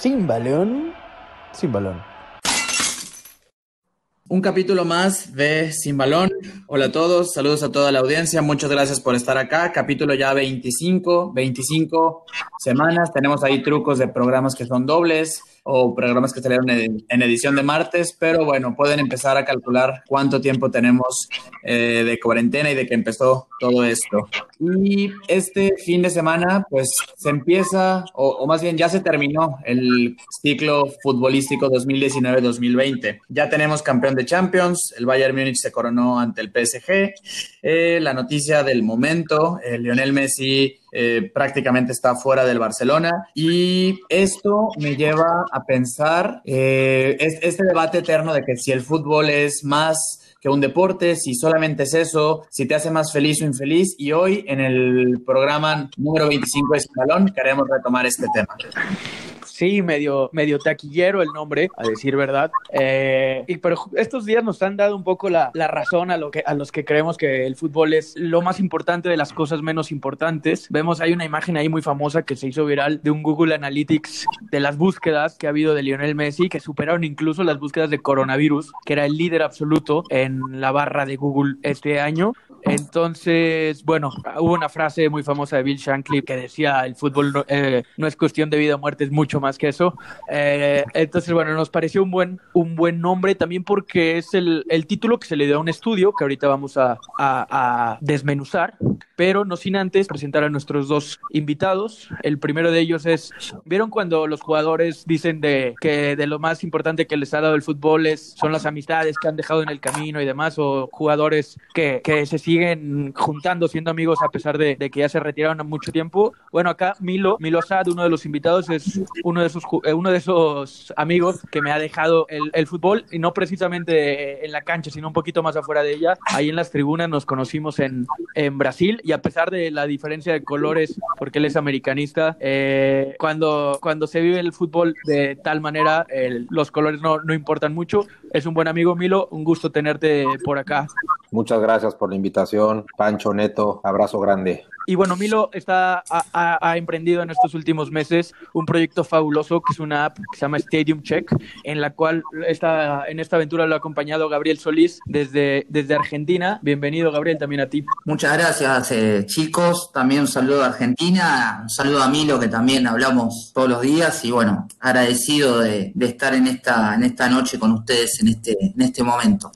Sin balón, sin balón. Un capítulo más de Sin Balón. Hola a todos, saludos a toda la audiencia, muchas gracias por estar acá. Capítulo ya 25, 25 semanas. Tenemos ahí trucos de programas que son dobles o programas que salieron en edición de martes, pero bueno, pueden empezar a calcular cuánto tiempo tenemos eh, de cuarentena y de que empezó todo esto. Y este fin de semana, pues se empieza, o, o más bien ya se terminó el ciclo futbolístico 2019-2020. Ya tenemos campeón de Champions, el Bayern Múnich se coronó ante el PSG. Eh, la noticia del momento, eh, Lionel Messi eh, prácticamente está fuera del Barcelona y esto me lleva a pensar este debate eterno de que si el fútbol es más que un deporte, si solamente es eso, si te hace más feliz o infeliz. Y hoy en el programa número 25 de Salón queremos retomar este tema sí, medio, medio taquillero el nombre, a decir verdad. Eh, y pero estos días nos han dado un poco la, la, razón a, lo que, a los que creemos que el fútbol es lo más importante de las cosas menos importantes. Vemos, hay una imagen ahí muy famosa que se hizo viral de un Google Analytics de las búsquedas que ha habido de Lionel Messi, que superaron incluso las búsquedas de coronavirus, que era el líder absoluto en la barra de Google este año. Entonces, bueno, hubo una frase muy famosa de Bill Shankly que decía, el fútbol no, eh, no es cuestión de vida o muerte, es mucho más que eso. Eh, entonces, bueno, nos pareció un buen, un buen nombre también porque es el, el título que se le dio a un estudio que ahorita vamos a, a, desmenuzar, pero no sin antes presentar a nuestros dos invitados. El primero de ellos es, ¿vieron cuando los jugadores dicen de que de lo más importante que les ha dado el fútbol es, son las amistades que han dejado en el camino y demás, o jugadores que, que se siguen juntando, siendo amigos a pesar de, de, que ya se retiraron mucho tiempo. Bueno, acá Milo, Milo Sad, uno de los invitados, es uno de esos, uno de esos amigos que me ha dejado el, el, fútbol, y no precisamente en la cancha, sino un poquito más afuera de ella. Ahí en las tribunas nos conocimos en, en Brasil, y a pesar de la diferencia de colores, porque él es americanista, eh, cuando, cuando se vive el fútbol de tal manera, el, los colores no, no importan mucho. Es un buen amigo, Milo, un gusto tenerte por acá. Muchas gracias por la invitación, Pancho Neto, abrazo grande. Y bueno, Milo está, ha, ha, emprendido en estos últimos meses un proyecto fabuloso que es una app que se llama Stadium Check, en la cual esta, en esta aventura lo ha acompañado Gabriel Solís desde, desde Argentina. Bienvenido, Gabriel, también a ti. Muchas gracias, eh, chicos. También un saludo a Argentina, un saludo a Milo, que también hablamos todos los días. Y bueno, agradecido de, de estar en esta, en esta noche con ustedes en este, en este momento.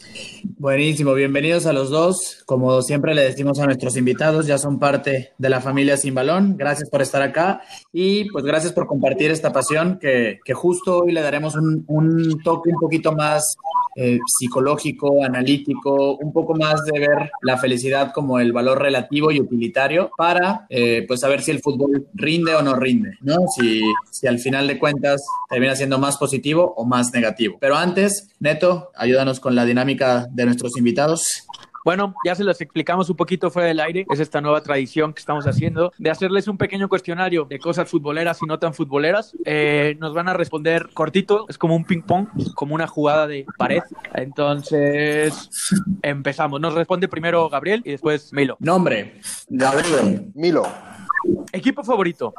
Buenísimo, bienvenidos a los dos. Como siempre le decimos a nuestros invitados, ya son parte de la familia Sin Balón. Gracias por estar acá y pues gracias por compartir esta pasión que, justo hoy le daremos un, un toque un poquito más eh, psicológico, analítico, un poco más de ver la felicidad como el valor relativo y utilitario para eh, pues saber si el fútbol rinde o no rinde, ¿no? Si, si al final de cuentas termina siendo más positivo o más negativo. Pero antes, Neto, ayúdanos con la dinámica de nuestros invitados. Bueno, ya se los explicamos un poquito fuera del aire. Es esta nueva tradición que estamos haciendo de hacerles un pequeño cuestionario de cosas futboleras y no tan futboleras. Eh, nos van a responder cortito, es como un ping-pong, como una jugada de pared. Entonces, empezamos. Nos responde primero Gabriel y después Milo. Nombre: Gabriel. Milo. Equipo favorito: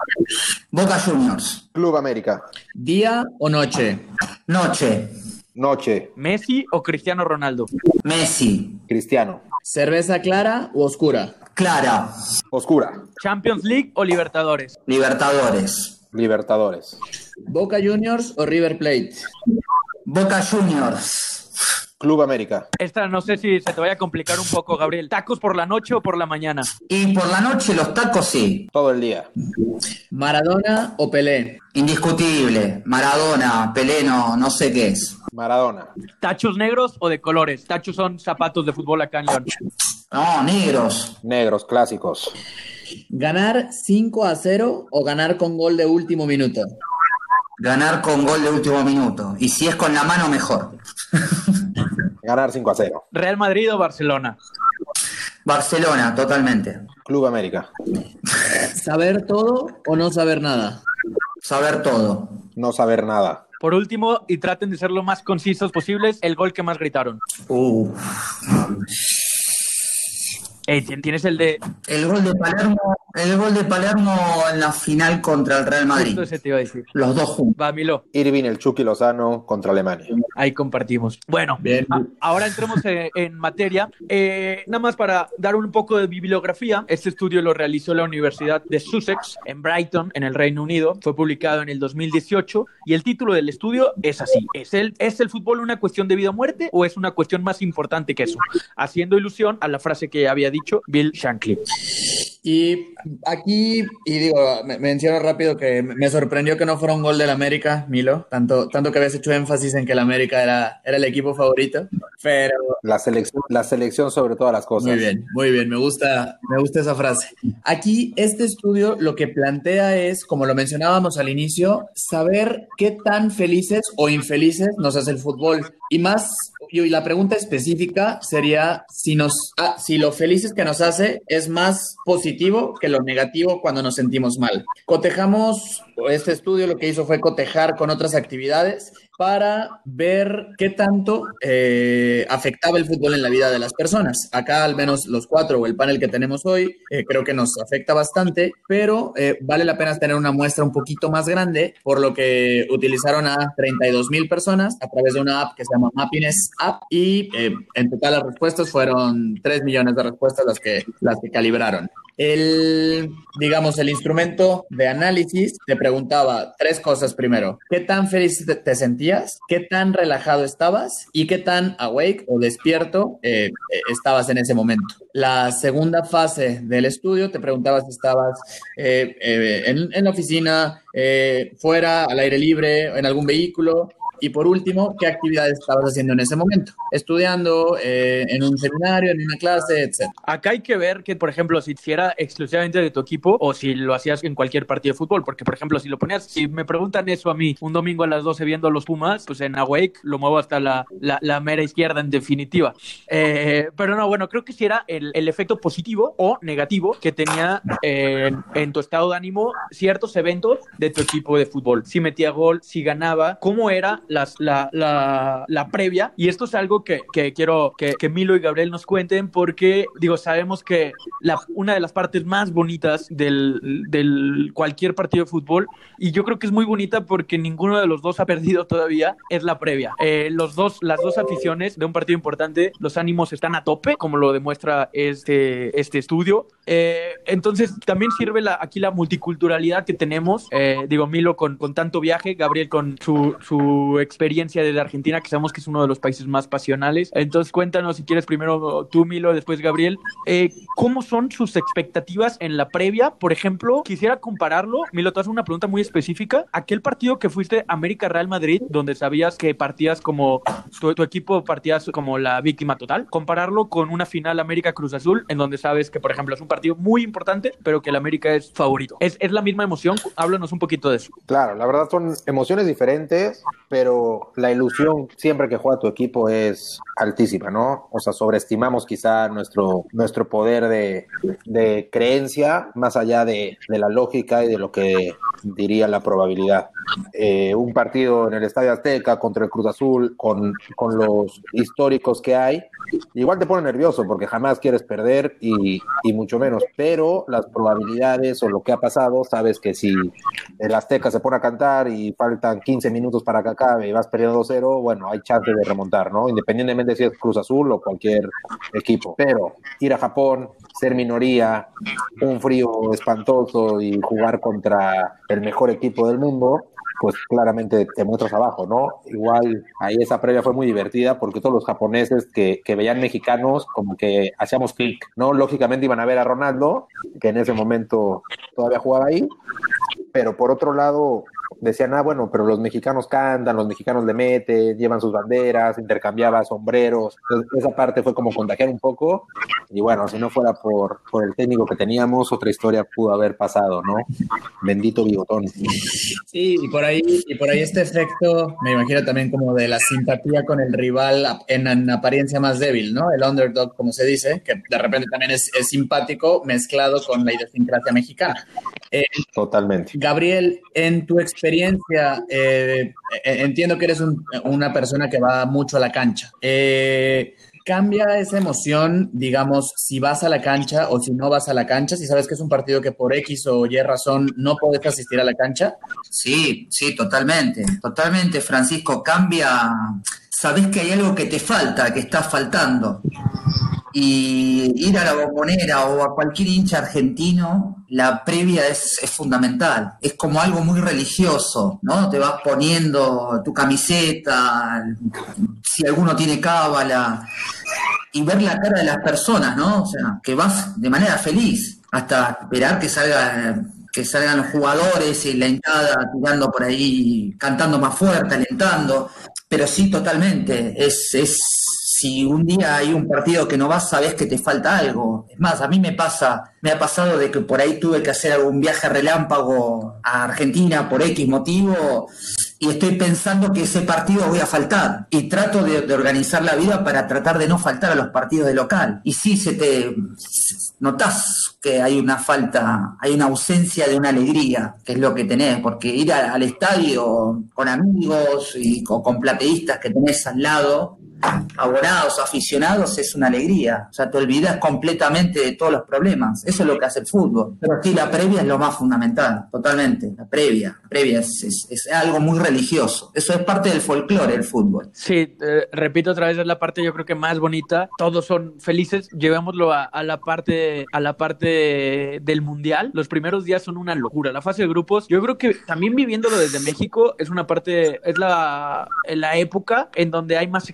Boca Juniors. Club América. ¿Día o noche? Noche. Noche. ¿Messi o Cristiano Ronaldo? Messi. Cristiano. ¿Cerveza clara o oscura? Clara. Oscura. ¿Champions League o Libertadores? Libertadores. Libertadores. ¿Boca Juniors o River Plate? Boca Juniors. Club América. Esta no sé si se te vaya a complicar un poco, Gabriel. ¿Tacos por la noche o por la mañana? Y por la noche los tacos sí. Todo el día. ¿Maradona o Pelé? Indiscutible. Maradona, Pelé no, no sé qué es. Maradona. ¿Tachos negros o de colores? Tachos son zapatos de fútbol acá en León. No, negros. Negros, clásicos. ¿Ganar 5 a 0 o ganar con gol de último minuto? Ganar con gol de último minuto. Y si es con la mano, mejor. Ganar 5 a 0. ¿Real Madrid o Barcelona? Barcelona, totalmente. Club América. ¿Saber todo o no saber nada? Saber todo. No saber nada. Por último, y traten de ser lo más concisos posibles, el gol que más gritaron. Uh. Eh, tienes el de. El gol de Palermo, el gol de Palermo en la final contra el Real Madrid. Ese te iba a decir. Los dos juntos. Va, Milo. Irving, el Chucky Lozano contra Alemania. Ahí compartimos. Bueno, Bien. ahora entremos eh, en materia. Eh, nada más para dar un poco de bibliografía. Este estudio lo realizó la Universidad de Sussex en Brighton, en el Reino Unido. Fue publicado en el 2018 y el título del estudio es así. ¿Es el, ¿Es el fútbol una cuestión de vida o muerte o es una cuestión más importante que eso? Haciendo ilusión a la frase que había dicho Bill Shankly. Y aquí, y digo, me- menciono rápido que me sorprendió que no fuera un gol del América, Milo, tanto, tanto que habías hecho énfasis en que el América era, era el equipo favorito, pero La selección, la selección sobre todas las cosas. muy bien, muy bien, me gusta, me gusta esa frase. Aquí este estudio lo que plantea es, como lo mencionábamos al inicio, saber qué tan felices o infelices nos hace el fútbol. Y más, y la pregunta específica sería si nos, ah, si lo felices que nos hace es más positivo que lo negativo cuando nos sentimos mal. Cotejamos, este estudio lo que hizo fue cotejar con otras actividades para ver qué tanto eh, afectaba el fútbol en la vida de las personas. Acá al menos los cuatro o el panel que tenemos hoy eh, creo que nos afecta bastante, pero eh, vale la pena tener una muestra un poquito más grande, por lo que utilizaron a 32 mil personas a través de una app que se llama Mappiness App y eh, en total las respuestas fueron 3 millones de respuestas las que, las que calibraron. El, digamos, el instrumento de análisis te preguntaba tres cosas primero. ¿Qué tan feliz te, sentías? ¿Qué tan relajado estabas? ¿Y qué tan awake o despierto eh, eh, estabas en ese momento? La segunda fase del estudio te preguntaba si estabas eh, eh, en, en la oficina, fuera, al aire libre, en algún vehículo. Y por último, ¿qué actividades estabas haciendo en ese momento? Estudiando, eh, en un seminario, en una clase, etc. Acá hay que ver que, por ejemplo, si si era exclusivamente de tu equipo o si lo hacías en cualquier partido de fútbol. Porque, por ejemplo, si lo ponías, si me preguntan eso a mí un domingo a las 12 viendo a los Pumas, pues en Awake lo muevo hasta la, la, la mera izquierda en definitiva. Eh, pero no, bueno, creo que si era el, el efecto positivo o negativo que tenía eh, en tu estado de ánimo ciertos eventos de tu equipo de fútbol. Si metía gol, si ganaba, cómo era las, la, la, la previa. Y esto es algo que, que quiero que, que Milo y Gabriel nos cuenten porque, digo, sabemos que la, una de las partes más bonitas del, del cualquier partido de fútbol, y yo creo que es muy bonita porque ninguno de los dos ha perdido todavía, es la previa. Eh, los dos, las dos aficiones de un partido importante, los ánimos están a tope, como lo demuestra este, este estudio. Eh, entonces, también sirve la, aquí la multiculturalidad que tenemos. Eh, digo, Milo con, con tanto viaje, Gabriel con su, su experiencia desde Argentina, que sabemos que es uno de los países más pasionales. Entonces, cuéntanos si quieres primero tú, Milo, después Gabriel, eh, ¿cómo son sus expectativas en la previa? Por ejemplo, quisiera compararlo, Milo, te hago una pregunta muy específica. Aquel partido que fuiste América-Real Madrid, donde sabías que partías como, tu, tu equipo partías como la víctima total, compararlo con una final América-Cruz Azul, en donde sabes que, por ejemplo, es un partido muy importante, pero que el América es favorito. ¿Es, es la misma emoción? Háblanos un poquito de eso. Claro, la verdad son emociones diferentes, pero la ilusión siempre que juega tu equipo es altísima, ¿no? O sea, sobreestimamos quizá nuestro, nuestro poder de, creencia más allá de, la lógica y de lo que diría la probabilidad. Eh, un partido en el Estadio Azteca contra el Cruz Azul, con los históricos que hay, igual te pone nervioso porque jamás quieres perder y, mucho menos, pero las probabilidades o lo que ha pasado, sabes que si el Azteca se pone a cantar y faltan 15 minutos para que acabe y vas perdiendo 2-0, bueno, hay chance de remontar, ¿no? Independientemente si es Cruz Azul o cualquier equipo. Pero ir a Japón, ser minoría, un frío espantoso y jugar contra el mejor equipo del mundo, pues claramente te muestras abajo, ¿no? Igual ahí esa previa fue muy divertida porque todos los japoneses que, que veían mexicanos como que hacíamos clic, ¿no? Lógicamente iban a ver a Ronaldo, que en ese momento todavía jugaba ahí, pero por otro lado decían, ah, bueno, pero los mexicanos cantan, los mexicanos le meten, llevan sus banderas, intercambiaba sombreros. Entonces, esa parte fue como contagiar un poco. Y bueno, si no fuera por, por el técnico que teníamos, otra historia pudo haber pasado, ¿no? Bendito bigotón. Sí, y por ahí, y por ahí este efecto, me imagino también como de la simpatía con el rival en, en apariencia más débil, ¿no? El underdog, como se dice, que de repente también es, es simpático mezclado con la idiosincrasia mexicana. Eh, Totalmente. Gabriel, en tu experiencia, eh, entiendo que eres un, una persona que va mucho a la cancha. Eh, cambia esa emoción, digamos, si vas a la cancha o si no vas a la cancha, si sabes que es un partido que por X o Y razón no puedes asistir a la cancha? Sí, sí, totalmente, totalmente, Francisco, cambia, sabes que hay algo que te falta, que está faltando. Y ir a la bombonera o a cualquier hincha argentino, la previa es, es, fundamental. Es como algo muy religioso, ¿no? Te vas poniendo tu camiseta, si alguno tiene cábala, y ver la cara de las personas, ¿no? O sea, que vas de manera feliz hasta esperar que salga que salgan los jugadores y la entrada tirando por ahí, cantando más fuerte, alentando. Pero sí, totalmente. Es, es si un día hay un partido que no vas, sabes que te falta algo. Es más, a mí me pasa, me ha pasado de que por ahí tuve que hacer algún viaje relámpago a Argentina por X motivo y estoy pensando que ese partido voy a faltar y trato de, organizar la vida para tratar de no faltar a los partidos de local. Y sí, se te notas que hay una falta, hay una ausencia de una alegría, que es lo que tenés, porque ir al estadio con amigos y con, con plateístas que tenés al lado, abonados, aficionados, es una alegría. O sea, te olvidas completamente de todos los problemas. Eso es lo que hace el fútbol. Pero sí, la previa es lo más fundamental, totalmente. La previa. La previa es, es, es algo muy religioso. Eso es parte del folclore, el fútbol. Sí, eh, repito otra vez, es la parte yo creo que más bonita. Todos son felices. Llevémoslo a, a la parte, a la parte del mundial. Los primeros días son una locura. La fase de grupos, yo creo que también viviéndolo desde México, es una parte, es la, la época en donde hay más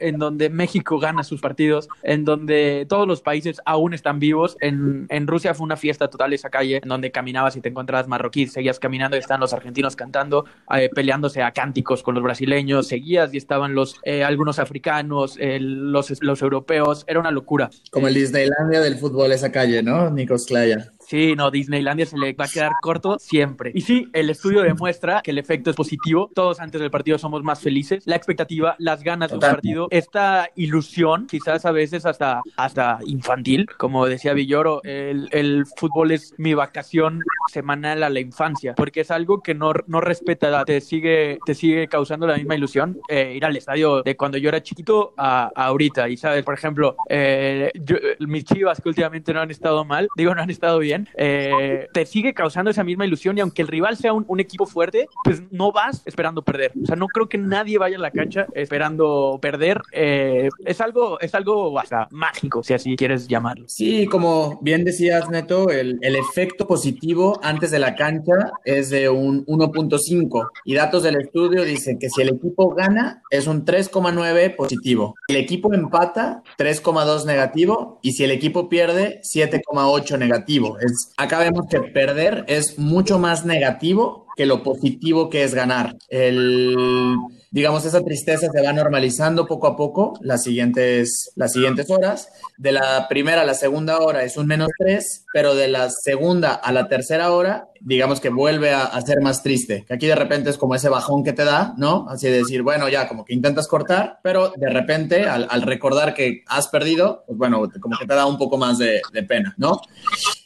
en donde México gana sus partidos, en donde todos los países aún están vivos. En, en Rusia fue una fiesta total esa calle, en donde caminabas y te encontrabas marroquíes, seguías caminando y están los argentinos cantando, eh, peleándose a cánticos con los brasileños, seguías y estaban los eh, algunos africanos, eh, los, los europeos, era una locura. Como el Disneylandia del fútbol esa calle, ¿no? Nikos Klaya. Sí, no, Disneylandia se le va a quedar corto siempre. Y sí, el estudio demuestra que el efecto es positivo. Todos antes del partido somos más felices. La expectativa, las ganas del partido, esta ilusión, quizás a veces hasta, hasta infantil, como decía Villoro, el, el fútbol es mi vacación semanal a la infancia, porque es algo que no, no respeta, te sigue, te sigue causando la misma ilusión eh, ir al estadio de cuando yo era chiquito a, a ahorita. Y sabes, por ejemplo, eh, yo, mis chivas que últimamente no han estado mal, digo, no han estado bien, eh, te sigue causando esa misma ilusión y aunque el rival sea un, un, equipo fuerte, pues no vas esperando perder. O sea, no creo que nadie vaya a la cancha esperando perder. Eh, es algo, es algo hasta mágico, si así quieres llamarlo. Sí, como bien decías, Neto, el, el efecto positivo antes de la cancha es de un 1.5 y datos del estudio dicen que si el equipo gana es un 3,9 positivo. El equipo empata 3,2 negativo y si el equipo pierde 7,8 negativo. Es acá vemos que perder es mucho más negativo que lo positivo que es ganar. El, digamos, esa tristeza se va normalizando poco a poco las siguientes, las siguientes horas. De la primera a la segunda hora es un menos tres, pero de la segunda a la tercera hora, digamos que vuelve a, a, ser más triste. Que aquí de repente es como ese bajón que te da, ¿no? Así de decir, bueno, ya como que intentas cortar, pero de repente al, al recordar que has perdido, pues bueno, como que te da un poco más de, de pena, ¿no?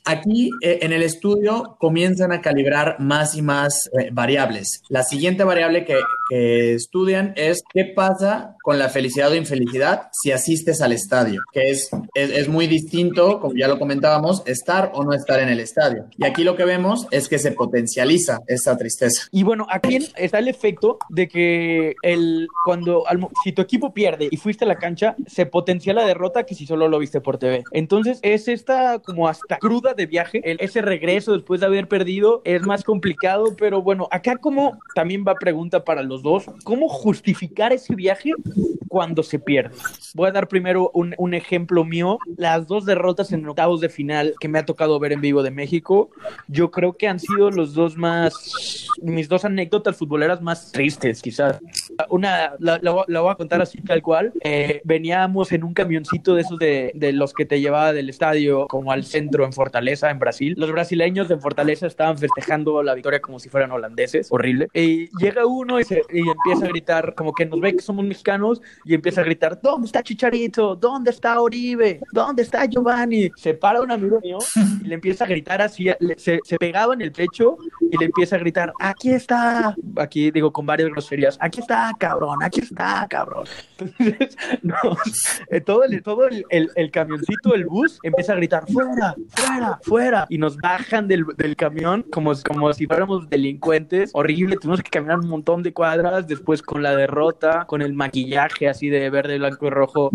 Aquí eh, en el estudio comienzan a calibrar más y más eh, variables. La siguiente variable que, que, estudian es qué pasa con la felicidad o infelicidad si asistes al estadio, que es, es, es, muy distinto, como ya lo comentábamos, estar o no estar en el estadio. Y aquí lo que vemos es que se potencializa esa tristeza. Y bueno, aquí está el efecto de que el, cuando, si tu equipo pierde y fuiste a la cancha, se potencia la derrota que si solo lo viste por TV. Entonces es esta como hasta cruda de viaje, el, ese regreso después de haber perdido es más complicado, pero bueno, acá como también va pregunta para los dos, ¿cómo justificar ese viaje cuando se pierde? Voy a dar primero un, un ejemplo mío, las dos derrotas en octavos de final que me ha tocado ver en vivo de México, yo creo que han sido los dos más, mis dos anécdotas futboleras más tristes quizás. Una, la, voy a contar así tal cual, eh, veníamos en un camioncito de esos de, de los que te llevaba del estadio como al centro en Fortaleza, en Brasil. Los brasileños de Fortaleza estaban festejando la victoria como si fueran holandeses, horrible. Y llega uno y empieza a gritar, como que nos ve que somos mexicanos y empieza a gritar, ¿dónde está Chicharito? ¿Dónde está Oribe? ¿Dónde está Giovanni? Se para un amigo mío y le empieza a gritar así, se, se pegaba en el pecho y le empieza a gritar, aquí está, aquí digo con varias groserías, aquí está, cabrón, aquí está, cabrón. Entonces, no, eh, todo, el, todo el, el, el camioncito, el bus, empieza a gritar, fuera, fuera, fuera, y nos bajan del, del camión como, como si fuéramos delincuentes, horrible, tuvimos que caminar un montón de cuadras, después con la derrota, con el maquillaje así de verde, blanco y rojo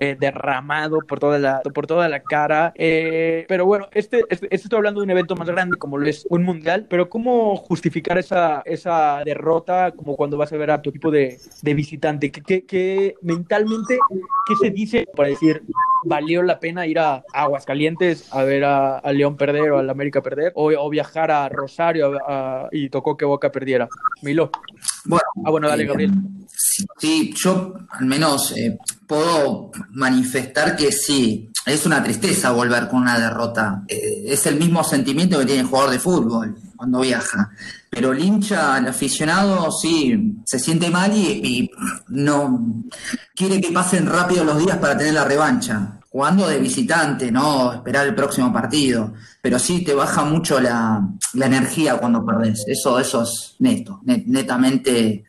eh, derramado por toda la, por toda la cara, eh, pero bueno, este, este, este, estoy hablando de un evento más grande como lo es un mundial, pero ¿cómo justificar esa, esa derrota como cuando vas a ver a tu equipo de, de visitante? ¿Qué, qué, qué mentalmente, qué se dice para decir, valió la pena ir a Aguascalientes a ver a, a León perder o al América perder, o, o viajar a Rosario a, a, y tocó que Boca perdiera. Milo. Bueno, ah, bueno, dale, eh, Gabriel. Sí, yo al menos eh, puedo manifestar que sí, es una tristeza volver con una derrota. Eh, es el mismo sentimiento que tiene el jugador de fútbol cuando viaja. Pero el hincha, el aficionado, sí, se siente mal y, no quiere que pasen rápido los días para tener la revancha jugando de visitante, ¿no? Esperar el próximo partido. Pero sí te baja mucho la, la energía cuando perdés. Eso, eso es neto, net, netamente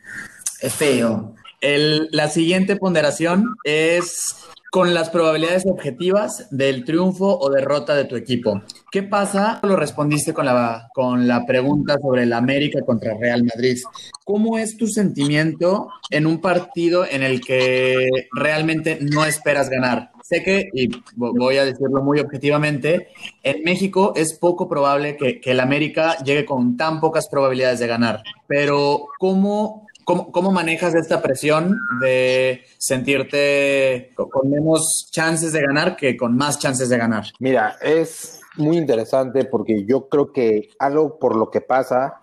es feo. El, la siguiente ponderación es con las probabilidades objetivas del triunfo o derrota de tu equipo. ¿Qué pasa? Lo respondiste con la, con la pregunta sobre el América contra Real Madrid. ¿Cómo es tu sentimiento en un partido en el que realmente no esperas ganar? Sé que, y voy a decirlo muy objetivamente, en México es poco probable que, que el América llegue con tan pocas probabilidades de ganar. Pero, ¿cómo ¿Cómo, ¿Cómo, manejas esta presión de sentirte con menos chances de ganar que con más chances de ganar? Mira, es muy interesante porque yo creo que algo por lo que pasa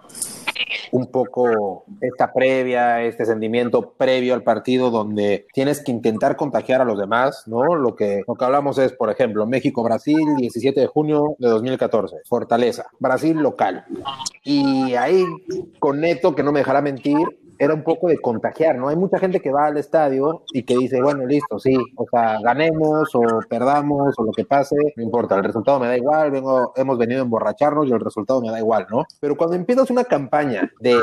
un poco esta previa, este sentimiento previo al partido donde tienes que intentar contagiar a los demás, ¿no? Lo que, lo que hablamos es, por ejemplo, México-Brasil, 17 de junio de 2014, Fortaleza, Brasil local. Y ahí con Neto, que no me dejará mentir, era un poco de contagiar, ¿no? Hay mucha gente que va al estadio y que dice, bueno, listo, sí, o sea, ganemos o perdamos o lo que pase, no importa, el resultado me da igual, vengo, hemos venido a emborracharnos y el resultado me da igual, ¿no? Pero cuando empiezas una campaña de,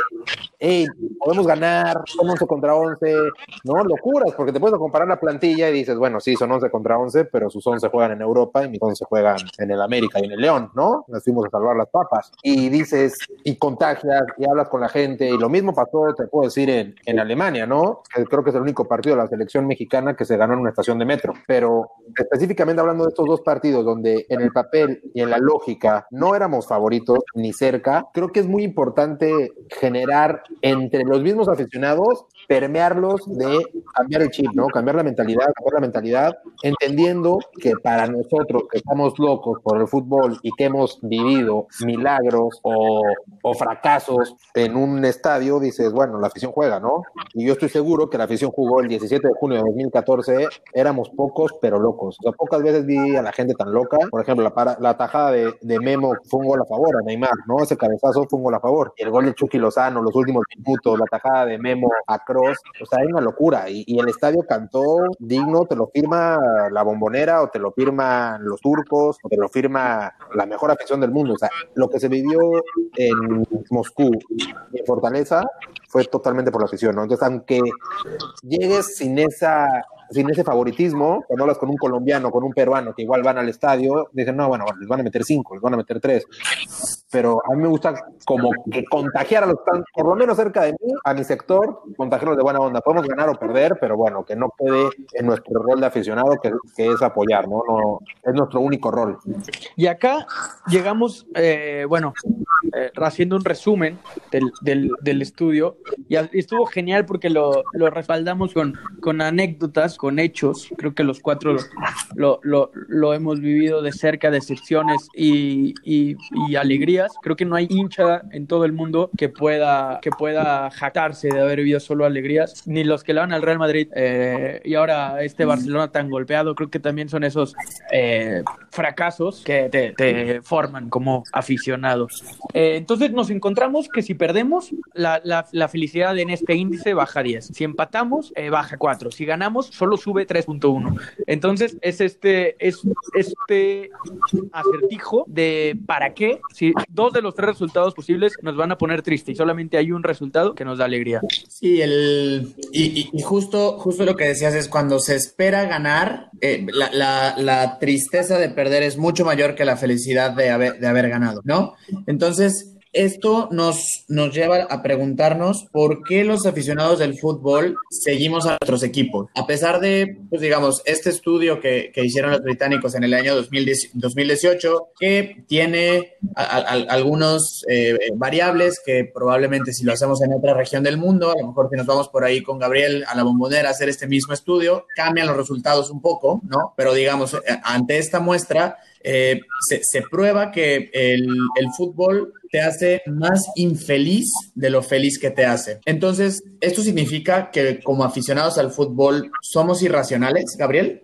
hey, podemos ganar, son 11 contra 11, ¿no? Locuras, porque te puedes comparar la plantilla y dices, bueno, sí, son 11 contra 11, pero sus 11 juegan en Europa y mis 11 juegan en el América y en el León, ¿no? Nos fuimos a salvar las papas. Y dices, y contagias, y hablas con la gente, y lo mismo pasó, te puedo decir, en, en, Alemania, ¿no? Creo que es el único partido de la selección mexicana que se ganó en una estación de metro. Pero específicamente hablando de estos dos partidos, donde en el papel y en la lógica no éramos favoritos ni cerca, creo que es muy importante generar entre los mismos aficionados, permearlos de cambiar el chip, ¿no? Cambiar la mentalidad, cambiar la mentalidad, entendiendo que para nosotros que estamos locos por el fútbol y que hemos vivido milagros o, o fracasos en un estadio, dices, bueno, la afición juega, ¿no? Y yo estoy seguro que la afición jugó el 17 de junio de 2014, éramos pocos pero locos. O sea, pocas veces vi a la gente tan loca. Por ejemplo, la, para, la tajada de, de, Memo fue un gol a favor a Neymar, ¿no? Ese cabezazo fue un gol a favor. El gol de Chucky Lozano, los últimos minutos, la tajada de Memo a Cross, o sea, hay una locura. Y, el estadio cantó digno, te lo firma la bombonera o te lo firman los turcos o te lo firma la mejor afición del mundo. O sea, lo que se vivió en Moscú y en Fortaleza fue totalmente por la afición. Entonces, aunque llegues sin esa sin ese favoritismo, cuando hablas con un colombiano, con un peruano que igual van al estadio, dicen, no, bueno, les van a meter cinco, les van a meter tres. Pero a mí me gusta como que contagiar a los están por lo menos cerca de mí, a mi sector, contagiarlos de buena onda. Podemos ganar o perder, pero bueno, que no quede en nuestro rol de aficionado, que, que es apoyar, ¿no? ¿no? Es nuestro único rol. Y acá llegamos, eh, bueno, eh, haciendo un resumen del, del, del estudio, y estuvo genial porque lo, lo respaldamos con, con anécdotas con hechos. Creo que los cuatro lo, lo, hemos vivido de cerca, decepciones y, y, alegrías. Creo que no hay hincha en todo el mundo que pueda, que pueda jactarse de haber vivido solo alegrías, ni los que le van al Real Madrid eh, y ahora este Barcelona tan golpeado. Creo que también son esos eh, fracasos que te, forman como aficionados. Eh, entonces nos encontramos que si perdemos, la, la, la, felicidad en este índice baja 10. Si empatamos, eh, baja 4. Si ganamos, solo sube 3.1. Entonces es este, es este acertijo de para qué, si dos de los tres resultados posibles nos van a poner triste y solamente hay un resultado que nos da alegría. Sí, el, y, justo, justo lo que decías es cuando se espera ganar, eh, la, la, la, tristeza de perder es mucho mayor que la felicidad de haber, de haber ganado, ¿no? Entonces, esto nos, nos lleva a preguntarnos por qué los aficionados del fútbol seguimos a nuestros equipos. A pesar de, pues digamos, este estudio que, que hicieron los británicos en el año 2010, 2018, que tiene a, a, algunos eh, variables que probablemente si lo hacemos en otra región del mundo, a lo mejor si nos vamos por ahí con Gabriel a la bombonera a hacer este mismo estudio, cambian los resultados un poco, ¿no? Pero digamos, ante esta muestra, eh, se, se, prueba que el, el, fútbol te hace más infeliz de lo feliz que te hace. Entonces, ¿esto significa que como aficionados al fútbol somos irracionales, Gabriel?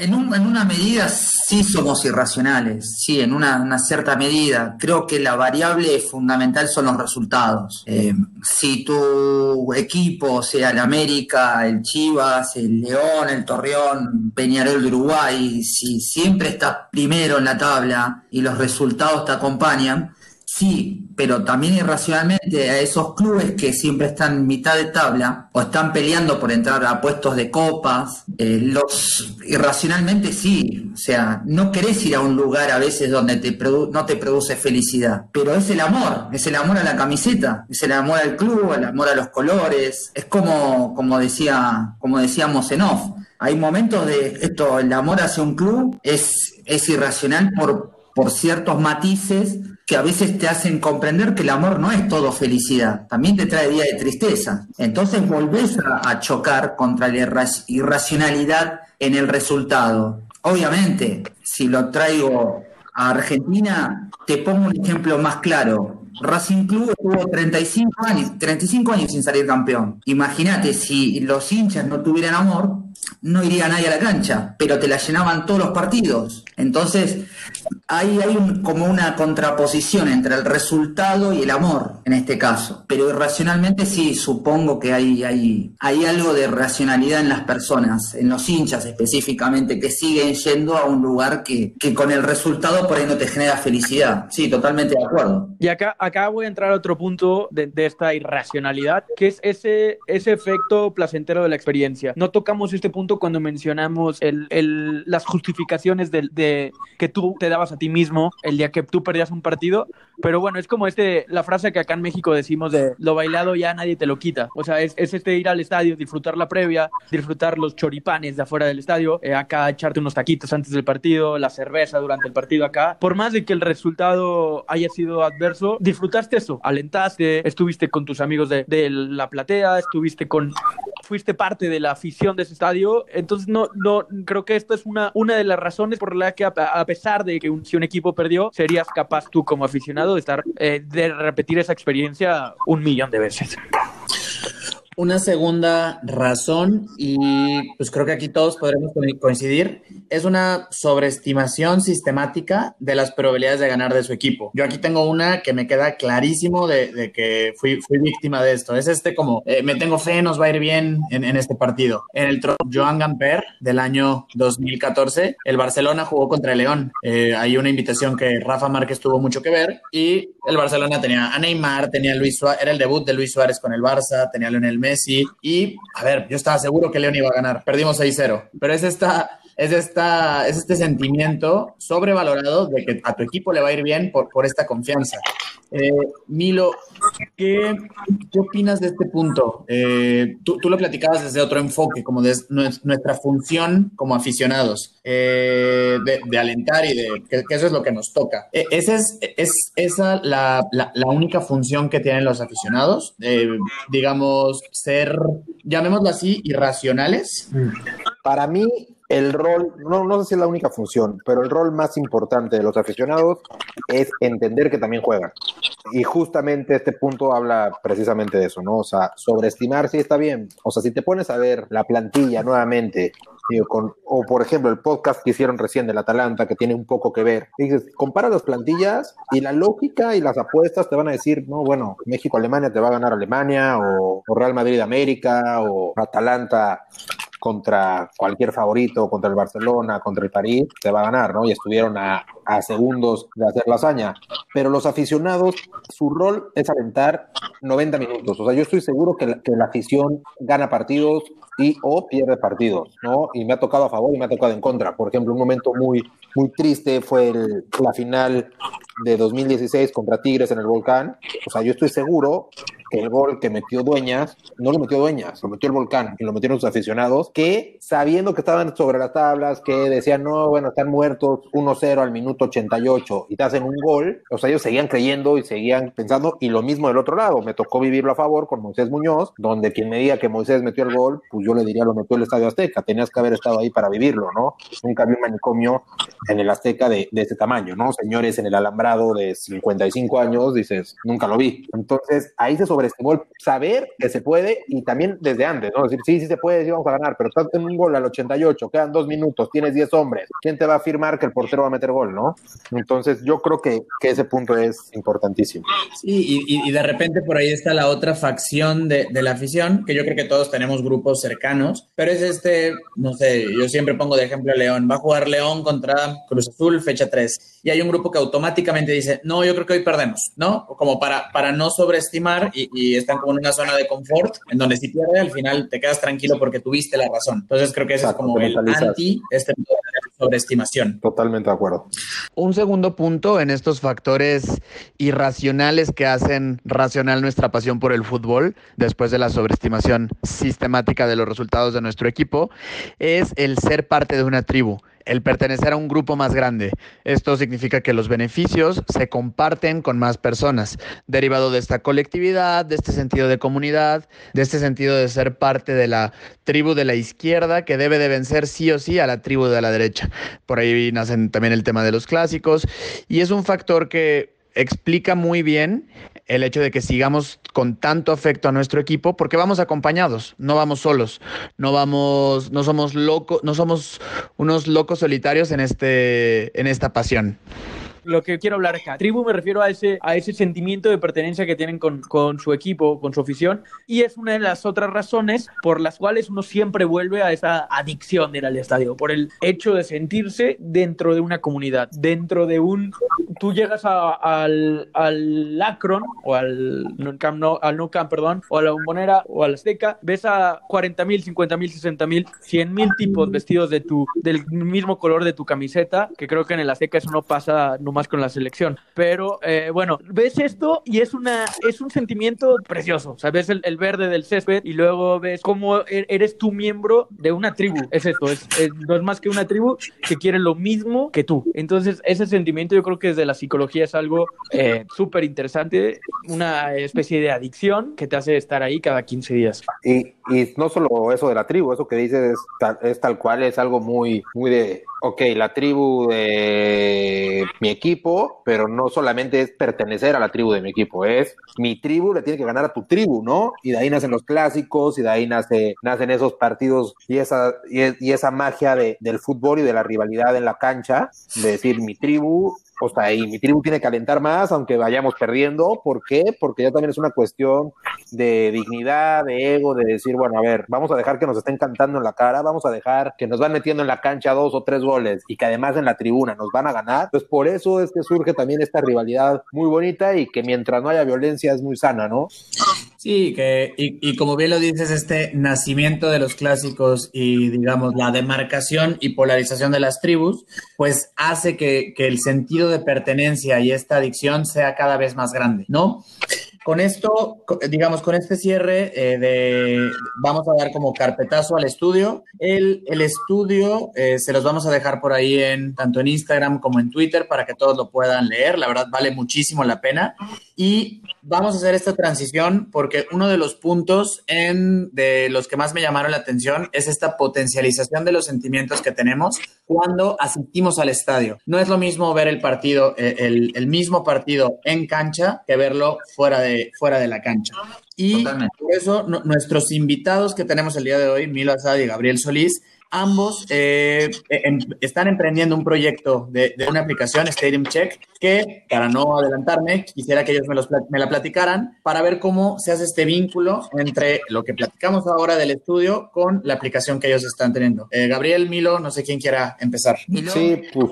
En, un, en, una medida sí somos irracionales, sí, en una, cierta medida. Creo que la variable fundamental son los resultados. Eh, si tu equipo, sea el América, el Chivas, el León, el Torreón, Peñarol de Uruguay, si siempre estás primero en la tabla y los resultados te acompañan, Sí, pero también irracionalmente a esos clubes que siempre están en mitad de tabla o están peleando por entrar a puestos de copas, eh, los irracionalmente sí, o sea, no querés ir a un lugar a veces donde te no te produce felicidad, pero es el amor, es el amor a la camiseta, es el amor al club, el amor a los colores, es como, como decía, como decíamos en off, hay momentos de esto, el amor hacia un club es, es irracional por, por ciertos matices que a veces te hacen comprender que el amor no es todo felicidad, también te trae días de tristeza. Entonces volvés a, chocar contra la irra irracionalidad en el resultado. Obviamente, si lo traigo a Argentina, te pongo un ejemplo más claro. Racing Club estuvo 35 años, 35 años sin salir campeón. Imagínate si los hinchas no tuvieran amor, no iría nadie a la cancha, pero te la llenaban todos los partidos. Entonces, hay un, como una contraposición entre el resultado y el amor, en este caso. Pero irracionalmente sí, supongo que hay, algo de racionalidad en las personas, en los hinchas específicamente, que siguen yendo a un lugar que, con el resultado por ahí no te genera felicidad. Sí, totalmente de acuerdo. Y acá, voy a entrar a otro punto de, esta irracionalidad, que es ese, ese efecto placentero de la experiencia. No tocamos este punto cuando mencionamos el, el, las justificaciones de, de, que tú te dabas a ti mismo el día que tú perdías un partido, pero bueno, es como este, la frase que acá en México decimos de lo bailado ya nadie te lo quita, o sea, es, es este ir al estadio, disfrutar la previa, disfrutar los choripanes de afuera del estadio, eh, acá echarte unos taquitos antes del partido, la cerveza durante el partido acá, por más de que el resultado haya sido adverso, disfrutaste eso, alentaste, estuviste con tus amigos de, de la platea, estuviste con fuiste parte de la afición de ese estadio. Entonces, no, no, creo que esto es una, una de las razones por la que, a, a pesar de que un, si un equipo perdió, serías capaz tú como aficionado de estar, eh, de repetir esa experiencia un millón de veces. Una segunda razón, y pues creo que aquí todos podremos coincidir, es una sobreestimación sistemática de las probabilidades de ganar de su equipo. Yo aquí tengo una que me queda clarísimo de, que fui, víctima de esto. Es este como, eh, me tengo fe, nos va a ir bien en, este partido. En el Joan Gamper del año 2014, el Barcelona jugó contra el León. Eh, hay una invitación que Rafa Márquez tuvo mucho que ver y el Barcelona tenía a Neymar, tenía a Luis Suárez, era el debut de Luis Suárez con el Barça, tenía a Lionel Messi y, a ver, yo estaba seguro que León iba a ganar. Perdimos 6-0, pero es esta es, este sentimiento sobrevalorado de que a tu equipo le va a ir bien por, esta confianza. Eh, Milo, ¿qué, ¿qué, opinas de este punto? Eh, tú, lo platicabas desde otro enfoque, como nuestra función como aficionados, eh, de, alentar y de que, eso es lo que nos toca. E, ¿Esa es, es esa la, la, única función que tienen los aficionados? Digamos, ser, llamémoslo así, irracionales. Para mí, el rol, no, no sé si es la única función, pero el rol más importante de los aficionados es entender que también juegan. Y justamente este punto habla precisamente de eso, ¿no? O sea, sobreestimar sí está bien. O sea, si te pones a ver la plantilla nuevamente, o por ejemplo el podcast que hicieron recién del Atalanta, que tiene un poco que ver, dices, compara las plantillas y la lógica y las apuestas te van a decir, no, bueno, México-Alemania te va a ganar Alemania, o, o Real Madrid-América, o Atalanta contra cualquier favorito, contra el Barcelona, contra el París, te va a ganar, ¿no? Y estuvieron a, a segundos de hacer la hazaña. Pero los aficionados, su rol es alentar 90 minutos. O sea, yo estoy seguro que la, que la afición gana partidos y o pierde partidos, ¿no? Y me ha tocado a favor y me ha tocado en contra. Por ejemplo, un momento muy, muy triste fue el, la final de 2016 contra Tigres en el Volcán. O sea, yo estoy seguro que el gol que metió Dueñas, no lo metió Dueñas, lo metió el Volcán y lo metieron sus aficionados, que sabiendo que estaban sobre las tablas, que decían, no, bueno, están muertos 1-0 al minuto 88 y te hacen un gol, o sea, ellos seguían creyendo y seguían pensando, y lo mismo del otro lado, me tocó vivirlo a favor con Moisés Muñoz, donde quien me diga que Moisés metió el gol, pues yo le diría lo metió el Estadio Azteca, tenías que haber estado ahí para vivirlo, ¿no? Nunca vi un manicomio en el Azteca de, de ese tamaño, ¿no? Señores en el alambrado de 55 años, dices, nunca lo vi. Entonces, ahí se sobreestimó el saber que se puede y también desde antes, ¿no? Decir, sí, sí se puede, sí vamos a ganar, pero estás en un gol al 88, quedan dos minutos, tienes 10 hombres, ¿quién te va a afirmar que el portero va a meter gol, no? Entonces, yo creo que, que ese punto es importantísimo. Sí, y, de repente por ahí está la otra facción de, de, la afición, que yo creo que todos tenemos grupos cercanos, pero es este, no sé, yo siempre pongo de ejemplo a León, va a jugar León contra Cruz Azul, fecha 3, y hay un grupo que automáticamente dice, no, yo creo que hoy perdemos, ¿no? Como para, para no sobreestimar y, y están como en una zona de confort, en donde si pierde, al final te quedas tranquilo porque tuviste la razón. Entonces creo que ese Exacto, es como el anti, este sobreestimación. Totalmente de acuerdo. Un segundo punto en estos factores irracionales que hacen racional nuestra pasión por el fútbol, después de la sobreestimación sistemática de los resultados de nuestro equipo, es el ser parte de una tribu el pertenecer a un grupo más grande. Esto significa que los beneficios se comparten con más personas, derivado de esta colectividad, de este sentido de comunidad, de este sentido de ser parte de la tribu de la izquierda que debe de vencer sí o sí a la tribu de la derecha. Por ahí nacen también el tema de los clásicos y es un factor que explica muy bien el hecho de que sigamos con tanto afecto a nuestro equipo porque vamos acompañados, no vamos solos, no vamos, no somos locos, no somos unos locos solitarios en este, en esta pasión lo que quiero hablar acá. Tribu me refiero a ese, a ese sentimiento de pertenencia que tienen con, con, su equipo, con su afición, y es una de las otras razones por las cuales uno siempre vuelve a esa adicción de ir al estadio, por el hecho de sentirse dentro de una comunidad, dentro de un... Tú llegas a, al, al Akron o al no Camp, no, al no Camp, perdón, o a la Bombonera o al Azteca, ves a 40 mil, 50 mil, 60 mil, 100 mil tipos vestidos de tu, del mismo color de tu camiseta, que creo que en el Azteca eso no pasa, no más con la selección. Pero eh, bueno, ves esto y es una es un sentimiento precioso. O sea, ves el, el, verde del césped y luego ves cómo eres tú miembro de una tribu. Es esto, es, es, no es más que una tribu que quiere lo mismo que tú. Entonces, ese sentimiento yo creo que desde la psicología es algo eh, súper interesante, una especie de adicción que te hace estar ahí cada 15 días. Y, y no solo eso de la tribu, eso que dices es tal, es tal cual, es algo muy, muy de, ok, la tribu de mi equipo, pero no solamente es pertenecer a la tribu de mi equipo, es mi tribu le tiene que ganar a tu tribu, ¿no? Y de ahí nacen los clásicos y de ahí nace, nacen esos partidos y esa, y, y esa magia de, del fútbol y de la rivalidad en la cancha, de decir mi tribu o sea, y mi tribu tiene que alentar más, aunque vayamos perdiendo. ¿Por qué? Porque ya también es una cuestión de dignidad, de ego, de decir, bueno, a ver, vamos a dejar que nos estén cantando en la cara, vamos a dejar que nos van metiendo en la cancha dos o tres goles y que además en la tribuna nos van a ganar. Pues por eso es que surge también esta rivalidad muy bonita y que mientras no haya violencia es muy sana, ¿no? Sí, que, y, como bien lo dices, este nacimiento de los clásicos y, digamos, la demarcación y polarización de las tribus, pues hace que, que el sentido de pertenencia y esta adicción sea cada vez más grande, ¿no? Con esto, digamos, con este cierre eh, de, vamos a dar como carpetazo al estudio. El, el estudio eh, se los vamos a dejar por ahí en tanto en Instagram como en Twitter para que todos lo puedan leer. La verdad vale muchísimo la pena. Y vamos a hacer esta transición porque uno de los puntos en, de los que más me llamaron la atención es esta potencialización de los sentimientos que tenemos cuando asistimos al estadio. No es lo mismo ver el partido, eh, el, el mismo partido en cancha que verlo fuera de fuera de la cancha. Y por eso nuestros invitados que tenemos el día de hoy, Milo Asad y Gabriel Solís, ambos eh, em, están emprendiendo un proyecto de, una aplicación, Stadium Check, que para no adelantarme, quisiera que ellos me, los, me, la platicaran para ver cómo se hace este vínculo entre lo que platicamos ahora del estudio con la aplicación que ellos están teniendo. Eh, Gabriel, Milo, no sé quién quiera empezar. Sí, pues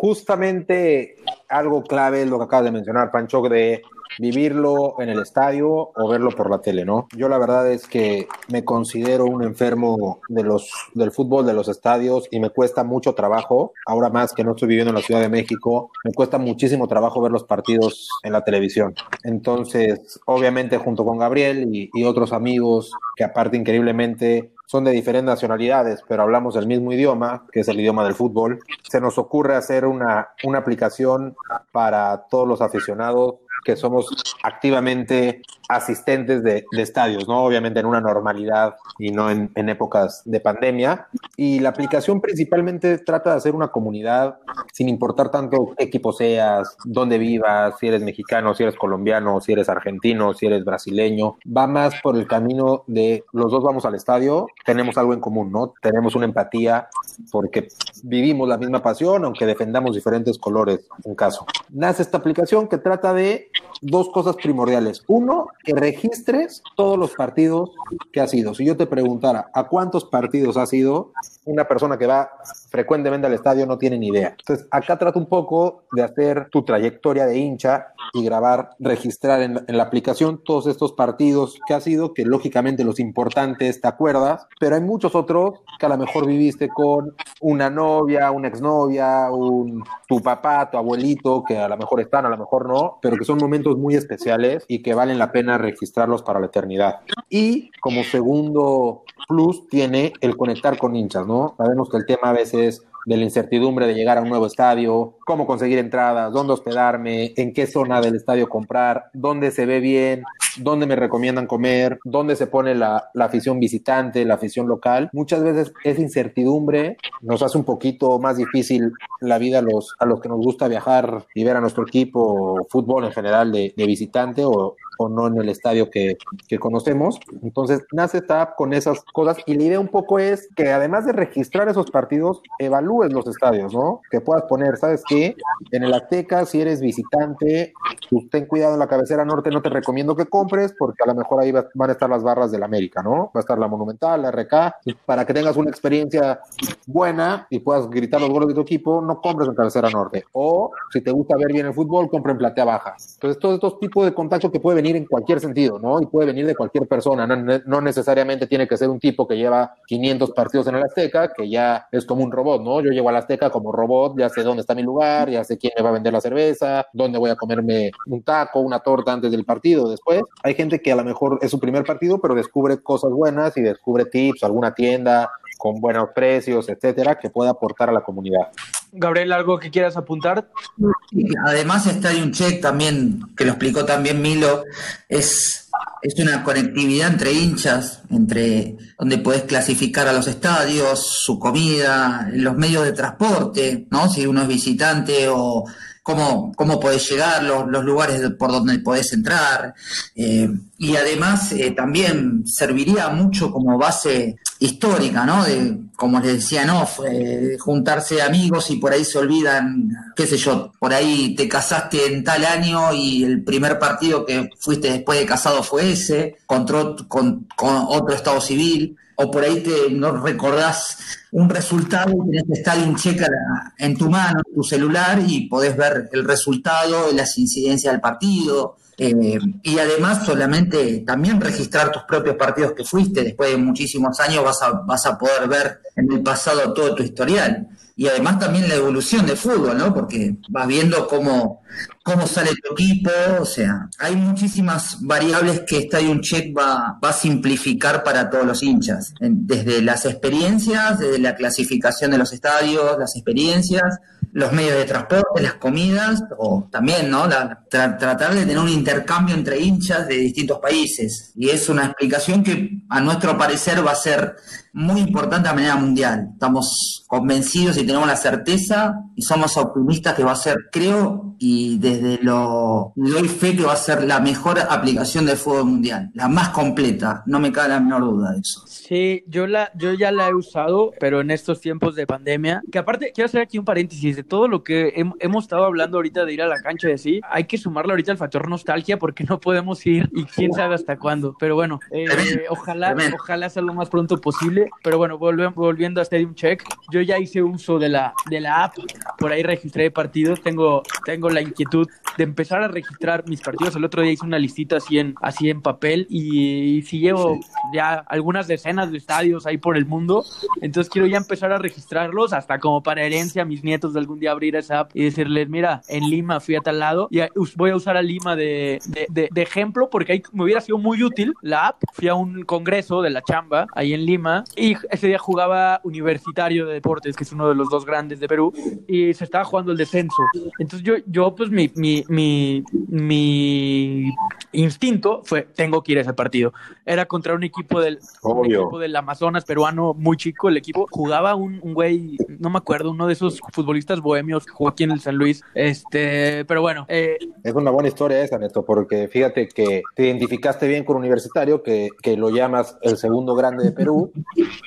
justamente algo clave es lo que acabas de mencionar, Pancho, de vivirlo en el estadio o verlo por la tele, ¿no? Yo la verdad es que me considero un enfermo de los, del fútbol, de los estadios y me cuesta mucho trabajo, ahora más que no estoy viviendo en la Ciudad de México, me cuesta muchísimo trabajo ver los partidos en la televisión. Entonces, obviamente junto con Gabriel y, otros amigos que aparte increíblemente son de diferentes nacionalidades, pero hablamos el mismo idioma, que es el idioma del fútbol. Se nos ocurre hacer una, una aplicación para todos los aficionados que somos activamente asistentes de, estadios, ¿no? Obviamente en una normalidad y no en, épocas de pandemia. Y la aplicación principalmente trata de hacer una comunidad sin importar tanto qué equipo seas, dónde vivas, si eres mexicano, si eres colombiano, si eres argentino, si eres brasileño. Va más por el camino de los dos vamos al estadio, tenemos algo en común, ¿no? Tenemos una empatía porque vivimos la misma pasión, aunque defendamos diferentes colores, en caso. Nace esta aplicación que trata de dos cosas primordiales. Uno, que registres todos los partidos que has ido. Si yo te preguntara a cuántos partidos has ido, una persona que va frecuentemente al estadio no tiene ni idea. Entonces, acá trata un poco de hacer tu trayectoria de hincha y grabar, registrar en la, aplicación todos estos partidos que has ido, que lógicamente los importantes te acuerdas, pero hay muchos otros que a lo mejor viviste con una novia, una exnovia, un, tu papá, tu abuelito, que a lo mejor están, a lo mejor no, pero que son momentos muy especiales y que valen la pena registrarlos para la eternidad. Y como segundo plus tiene el conectar con hinchas, ¿no? Sabemos que el tema a veces de la incertidumbre de llegar a un nuevo estadio, cómo conseguir entradas, dónde hospedarme, en qué zona del estadio comprar, dónde se ve bien, dónde me recomiendan comer, dónde se pone la, la afición visitante, la afición local. Muchas veces esa incertidumbre nos hace un poquito más difícil la vida a los, a los que nos gusta viajar y ver a nuestro equipo, fútbol en general de, de visitante o, o no en el estadio que, que, conocemos. Entonces, nace esta app con esas cosas y la idea un poco es que además de registrar esos partidos, evalúes los estadios, ¿no? Que puedas poner, ¿sabes qué? En el Azteca, si eres visitante, pues ten cuidado en la cabecera norte, no te recomiendo que compres porque a lo mejor ahí van a estar las barras del América, ¿no? Va a estar la Monumental, la RK, para que tengas una experiencia buena y puedas gritar los goles de tu equipo, no compres en cabecera norte. O si te gusta ver bien el fútbol, compra en platea baja. Entonces, todos estos tipos de contacto que puede venir en cualquier sentido, ¿no? Y puede venir de cualquier persona, no, necesariamente tiene que ser un tipo que lleva 500 partidos en el Azteca, que ya es como un robot, ¿no? Yo llego al Azteca como robot, ya sé dónde está mi lugar, ya sé quién me va a vender la cerveza, dónde voy a comerme un taco, una torta antes del partido, después. Hay gente que a lo mejor es su primer partido, pero descubre cosas buenas y descubre tips, alguna tienda con buenos precios, etcétera, que pueda aportar a la comunidad. Gabriel, ¿algo que quieras apuntar? Además está un Check también, que lo explicó también Milo, es, es una conectividad entre hinchas, entre donde puedes clasificar a los estadios, su comida, los medios de transporte, ¿no? Si uno es visitante o cómo, cómo podés llegar, los, los lugares por donde podés entrar. Eh, y además eh, también serviría mucho como base histórica, ¿no? De, como les decía, no, juntarse amigos y por ahí se olvidan, qué sé yo, por ahí te casaste en tal año y el primer partido que fuiste después de casado fue ese, contra, con, con otro estado civil o por ahí te no recordás un resultado y tenés en checa en tu mano, en tu celular, y podés ver el resultado, las incidencias del partido. Eh, y además solamente también registrar tus propios partidos que fuiste, después de muchísimos años vas a, vas a poder ver en el pasado todo tu historial y además también la evolución del fútbol, ¿no? Porque vas viendo cómo, cómo sale tu equipo, o sea, hay muchísimas variables que Stadium Check va, va a simplificar para todos los hinchas, desde las experiencias, desde la clasificación de los estadios, las experiencias, los medios de transporte, las comidas, o también, ¿no? tratar de tener un intercambio entre hinchas de distintos países. Y es una explicación que, a nuestro parecer, va a ser muy importante a manera mundial. Estamos convencidos y tenemos la certeza y somos optimistas que va a ser, creo, y desde lo doy fe que va a ser la mejor aplicación del fútbol mundial, la más completa, no me cabe la menor duda de eso. Sí, yo la, yo ya la he usado, pero en estos tiempos de pandemia, que aparte quiero hacer aquí un paréntesis de todo lo que hemos estado hablando ahorita de ir a la cancha y así, hay que sumarle ahorita el factor nostalgia porque no podemos ir y quién sabe hasta cuándo. Pero bueno, eh, ojalá, ojalá sea lo más pronto posible. Pero bueno, volviendo a Stadium Check, yo ya hice uso de la, de la app, por ahí registré partidos, tengo, tengo la inquietud de empezar a registrar mis partidos. El otro día hice una listita así en, así en papel y, si llevo ya algunas decenas de estadios ahí por el mundo, entonces quiero ya empezar a registrarlos hasta como para herencia a mis nietos de algún día abrir esa app y decirles, mira, en Lima fui a tal lado y voy a usar a Lima de, de, de, ejemplo porque ahí me hubiera sido muy útil la app. Fui a un congreso de la chamba ahí en Lima y ese día jugaba Universitario de Deportes, que es uno de los dos grandes de Perú, y se estaba jugando el descenso. Entonces yo, yo pues mi, mi, mi, mi instinto fue, tengo que ir a ese partido. Era contra un equipo del, equipo del Amazonas peruano muy chico, el equipo jugaba un, un güey, no me acuerdo, uno de esos futbolistas bohemios que jugó aquí en el San Luis, este, pero bueno. Eh, es una buena historia esa, Neto, porque fíjate que te identificaste bien con Universitario, que, que lo llamas el segundo grande de Perú,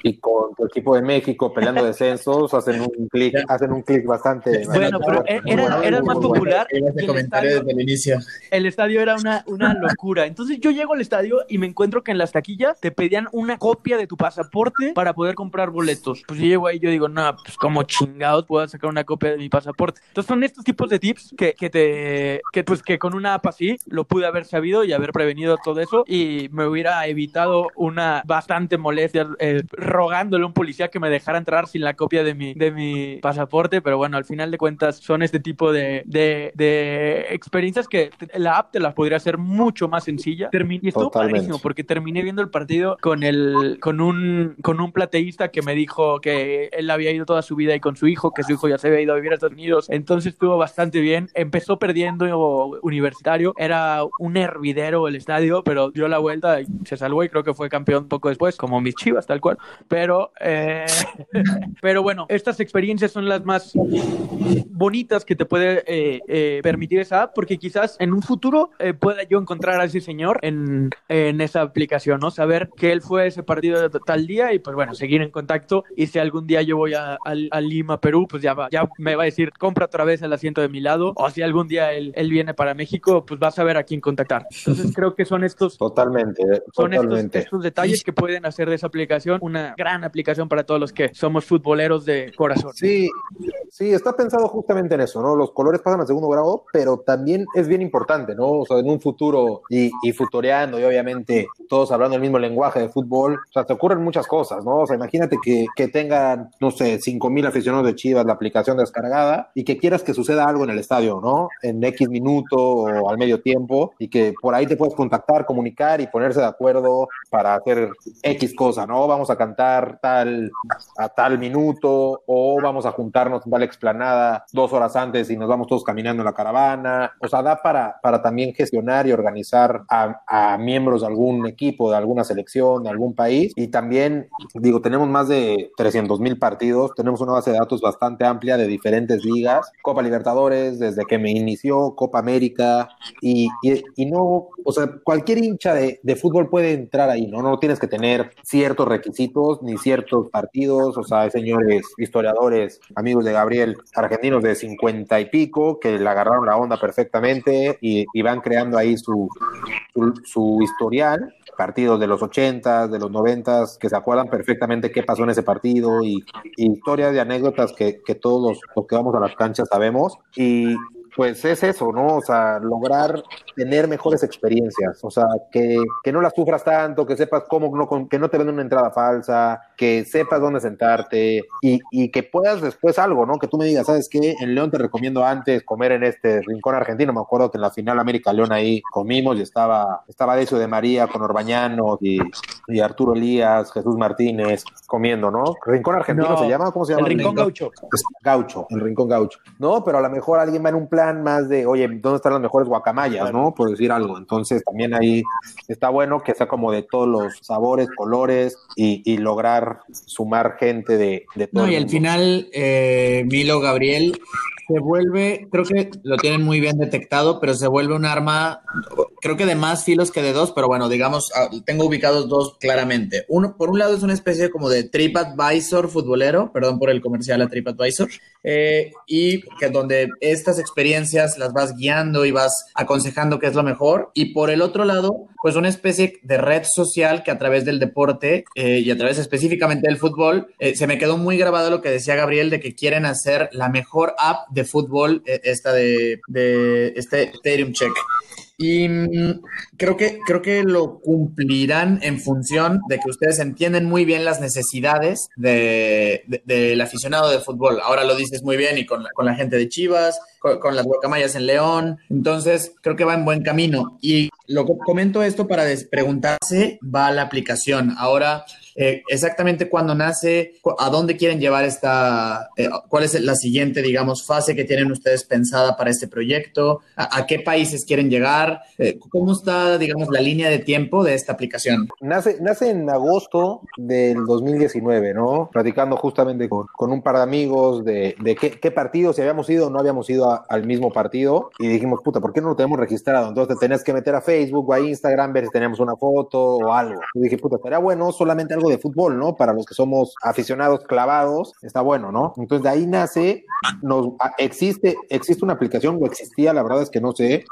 y con tu equipo de México peleando descensos, hacen un clic, hacen un clic bastante. Bueno, pero era, era más popular. El estadio, el inicio. el estadio era una, una locura. Entonces yo llego al estadio y me encuentro que en las taquillas te pedían una copia de tu pasaporte para poder comprar boletos. Pues yo llego ahí y yo digo, no, pues como chingados puedo sacar una copia de mi pasaporte. Entonces son estos tipos de tips que, que te, que pues que con una app así lo pude haber sabido y haber prevenido todo eso y me hubiera evitado una bastante molestia eh, rogándole a un policía que me dejara entrar sin la copia de mi, de mi pasaporte, pero bueno, al final de cuentas son este tipo de, de, de experiencias que la app te las podría hacer mucho más sencilla. y estuvo padrísimo porque terminé viendo el partido con el con un con un plateísta que me dijo que él había ido toda su vida y con su hijo, que su hijo ya se había ido a vivir a Estados Unidos. Entonces estuvo bastante bien. Empezó perdiendo universitario, era un hervidero el estadio, pero dio la vuelta y se salvó y creo que fue campeón poco después, como mis Chivas tal cual. Pero eh, pero bueno, estas experiencias son las más bonitas que te puede eh, eh, permitir esa app, porque quizás en un futuro pueda yo encontrar a ese señor en, en esa aplicación, ¿no? Saber que él fue a ese partido de tal día y pues bueno, seguir en contacto y si algún día yo voy a, Lima, Perú, pues ya, va, ya me va a decir, compra otra vez el asiento de mi lado o si algún día él, él viene para México, pues vas a ver a quién contactar. Entonces creo que son estos... Totalmente, son Estos, detalles que pueden hacer de esa aplicación una gran aplicación para todos los que somos futboleros de corazón. Sí, sí, está pensado justamente en eso, ¿no? Los colores pasan a segundo grado, pero también es bien importante, ¿no? O sea, en un futuro y, y y obviamente todos hablando el mismo lenguaje de fútbol, o sea, te ocurren muchas cosas, ¿no? O sea, imagínate que, que tengan, no sé, cinco mil aficionados de Chivas la aplicación descargada y que quieras que suceda algo en el estadio, ¿no? En X minuto o al medio tiempo y que por ahí te puedes contactar, comunicar y ponerse de acuerdo para hacer X cosa, ¿no? Vamos a cantar tal a tal minuto o vamos a juntarnos en tal explanada dos horas antes y nos vamos todos caminando en la caravana. O sea, da para, para también gestionar y organizar a, a miembros de algún equipo, de alguna selección, de algún país. Y también, digo, tenemos más de 300 mil partidos, tenemos una base de datos bastante amplia de diferentes ligas, Copa Libertadores, desde que me inició, Copa América, y, y, no, o sea, cualquier hincha de, de, fútbol puede entrar ahí, ¿no? No tienes que tener ciertos requisitos ni ciertos partidos, o sea, hay señores historiadores, amigos de Gabriel, argentinos de 50 y pico, que le agarraron la onda perfectamente y, y van creando ahí su, su, su historial partidos de los 80, de los 90, que se acuerdan perfectamente qué pasó en ese partido y, historias y anécdotas que, que todos los, los, que vamos a las canchas sabemos. Y, pues es eso, ¿no? O sea, lograr tener mejores experiencias, o sea, que, que no las sufras tanto, que sepas cómo, no, que no te venden una entrada falsa, que sepas dónde sentarte y, y que puedas después algo, ¿no? Que tú me digas, ¿sabes qué? En León te recomiendo antes comer en este rincón argentino, me acuerdo que en la final América León ahí comimos y estaba, estaba Decio de María con Orbañano y, y Arturo Elías, Jesús Martínez comiendo, ¿no? Rincón argentino se llama, ¿cómo se llama? El Rincón Gaucho. Gaucho, el Rincón Gaucho. No, pero a lo mejor alguien va en un plan más de, oye, ¿dónde están las mejores guacamayas, no? Por decir algo. Entonces también ahí está bueno que sea como de todos los sabores, colores y, y lograr sumar gente de, de todo. No, y el al final, eh, Milo, Gabriel, se vuelve, creo que lo tienen muy bien detectado, pero se vuelve un arma, creo que de más filos que de dos, pero bueno, digamos, ah, tengo ubicados dos claramente. Uno, por un lado es una especie como de TripAdvisor futbolero, perdón por el comercial a TripAdvisor, eh, y que donde estas experiencias las vas guiando y vas aconsejando qué es lo mejor. Y por el otro lado, pues una especie de red social que a través del deporte eh, y a través específicamente del fútbol, eh, se me quedó muy grabado lo que decía Gabriel de que quieren hacer la mejor app de fútbol, eh, esta de, de este Stadium Check. Y mm, creo que, creo que lo cumplirán en función de que ustedes entienden muy bien las necesidades de, de- del aficionado de fútbol. Ahora lo dices muy bien y con la, con la gente de Chivas, con, las guacamayas en León. Entonces, creo que va en buen camino. Y lo comento esto para preguntarse, va la aplicación. Ahora, eh, exactamente cuándo nace, a dónde quieren llevar esta, eh, cuál es la siguiente, digamos, fase que tienen ustedes pensada para este proyecto, a, a qué países quieren llegar, Eh, cómo está, digamos, la línea de tiempo de esta aplicación. Nace, nace en agosto del 2019, ¿no? Platicando justamente con, con un par de amigos de, de qué, qué partido, si habíamos ido o no habíamos ido a- al mismo partido. Y dijimos, puta, ¿por qué no lo tenemos registrado? Entonces te tenías que meter a Facebook o a Instagram, ver si teníamos una foto o algo. Y dije, puta, estaría bueno solamente algo de fútbol, ¿no? Para los que somos aficionados clavados, está bueno, ¿no? Entonces de ahí nace, nos, existe, existe una aplicación, o existía, la verdad es que no sé,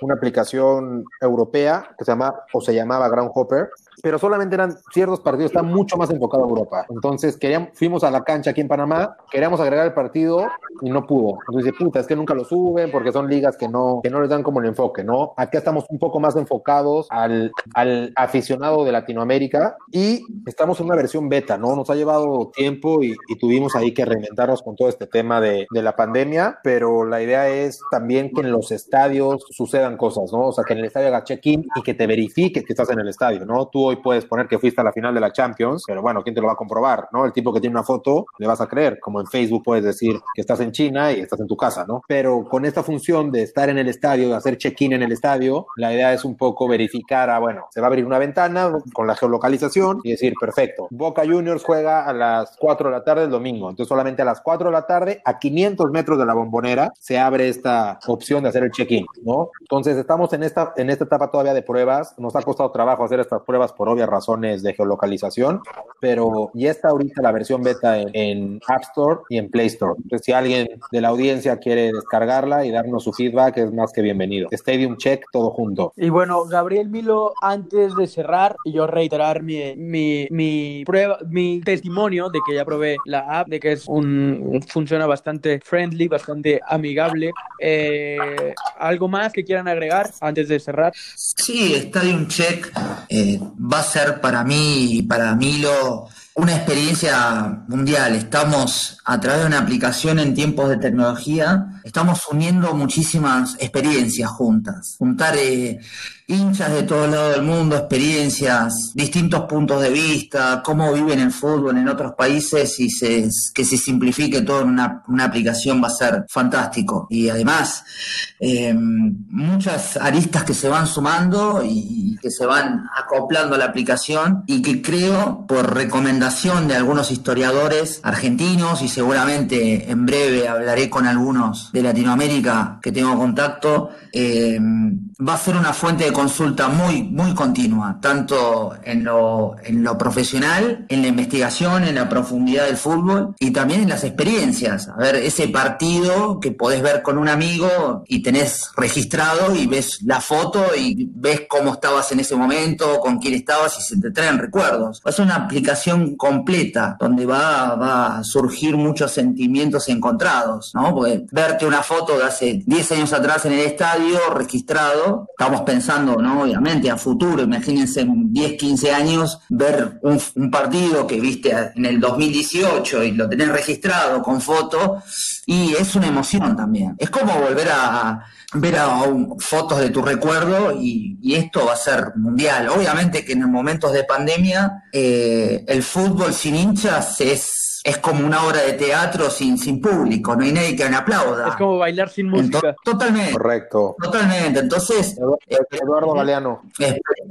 una aplicación europea que se llama o se llamaba Groundhopper, pero solamente eran ciertos partidos, está mucho más enfocado a Europa. Entonces queríamos, fuimos a la cancha aquí en Panamá, queríamos agregar el partido y no pudo. Entonces puta, es que nunca lo suben porque son ligas que no, que no les dan como el enfoque, ¿no? Acá estamos un poco más enfocados al, al aficionado de Latinoamérica y estamos en una versión beta, ¿no? Nos ha llevado tiempo y, y tuvimos ahí que reinventarnos con todo este tema de, de la pandemia, pero la idea es también que en los estadios sucedan cosas, ¿no? O sea, que en el estadio haga check-in y que te verifique que estás en el estadio, ¿no? Tú hoy puedes poner que fuiste a la final de la Champions, pero bueno, ¿quién te lo va a comprobar, no? El tipo que tiene una foto, le vas a creer, como en Facebook puedes decir que estás en China y estás en tu casa, ¿no? Pero con esta función de estar en el estadio, de hacer check-in en el estadio, la idea es un poco verificar, ah, bueno, se va a abrir una ventana con la geolocalización y decir, perfecto, Boca Juniors juega a las 4 de la tarde el domingo, entonces solamente a las 4 de la tarde, a 500 metros de la bombonera, se abre esta opción de hacer el check-in, ¿no? Entonces estamos en esta, en esta etapa todavía de pruebas, nos ha costado trabajo hacer estas pruebas por obvias razones de geolocalización, pero ya está ahorita la versión beta en, en App Store y en Play Store. Entonces si alguien de la audiencia quiere descargarla y darnos su feedback, es más que bienvenido. Stadium Check, todo junto. Y bueno, Gabriel Milo, antes de cerrar y yo reiterar mi, mi, mi prueba, mi testimonio de que ya probé la app, de que es un funciona bastante friendly, bastante amigable. Eh, ¿Algo más que quieran agregar antes de cerrar? Sí, Stadium Check eh, va a ser para mí y para Milo una experiencia mundial. Estamos a través de una aplicación en tiempos de tecnología, estamos uniendo muchísimas experiencias juntas. Juntar eh, hinchas de todo lado del mundo, experiencias, distintos puntos de vista, cómo viven el fútbol en otros países y se, que se simplifique todo en una, aplicación va a ser fantástico. Y además, eh, muchas aristas que se van sumando y que se van acoplando a la aplicación y que creo, por recomendación de algunos historiadores argentinos y seguramente en breve hablaré con algunos de Latinoamérica que tengo contacto, eh, va a ser una fuente de consulta muy, muy continua, tanto en lo, en lo profesional, en la investigación, en la profundidad del fútbol y también en las experiencias. A ver, ese partido que podés ver con un amigo y tenés registrado y ves la foto y ves cómo estabas en ese momento, con quién estabas y se te traen recuerdos. Es una aplicación completa donde va, va a surgir muchos sentimientos encontrados, ¿no? Porque verte una foto de hace 10 años atrás en el estadio registrado, estamos pensando, ¿no? Obviamente a futuro, imagínense en 10, 15 años ver un, partido que viste en el 2018 y lo tenés registrado con foto y es una emoción también. Es como volver a ver a, fotos de tu recuerdo y, y, esto va a ser mundial. Obviamente que en momentos de pandemia eh, el fútbol sin hinchas es es como una obra de teatro sin, sin público, no hay nadie que me aplauda. Es como bailar sin música. totalmente. Correcto. Totalmente. Entonces. Eduardo Galeano.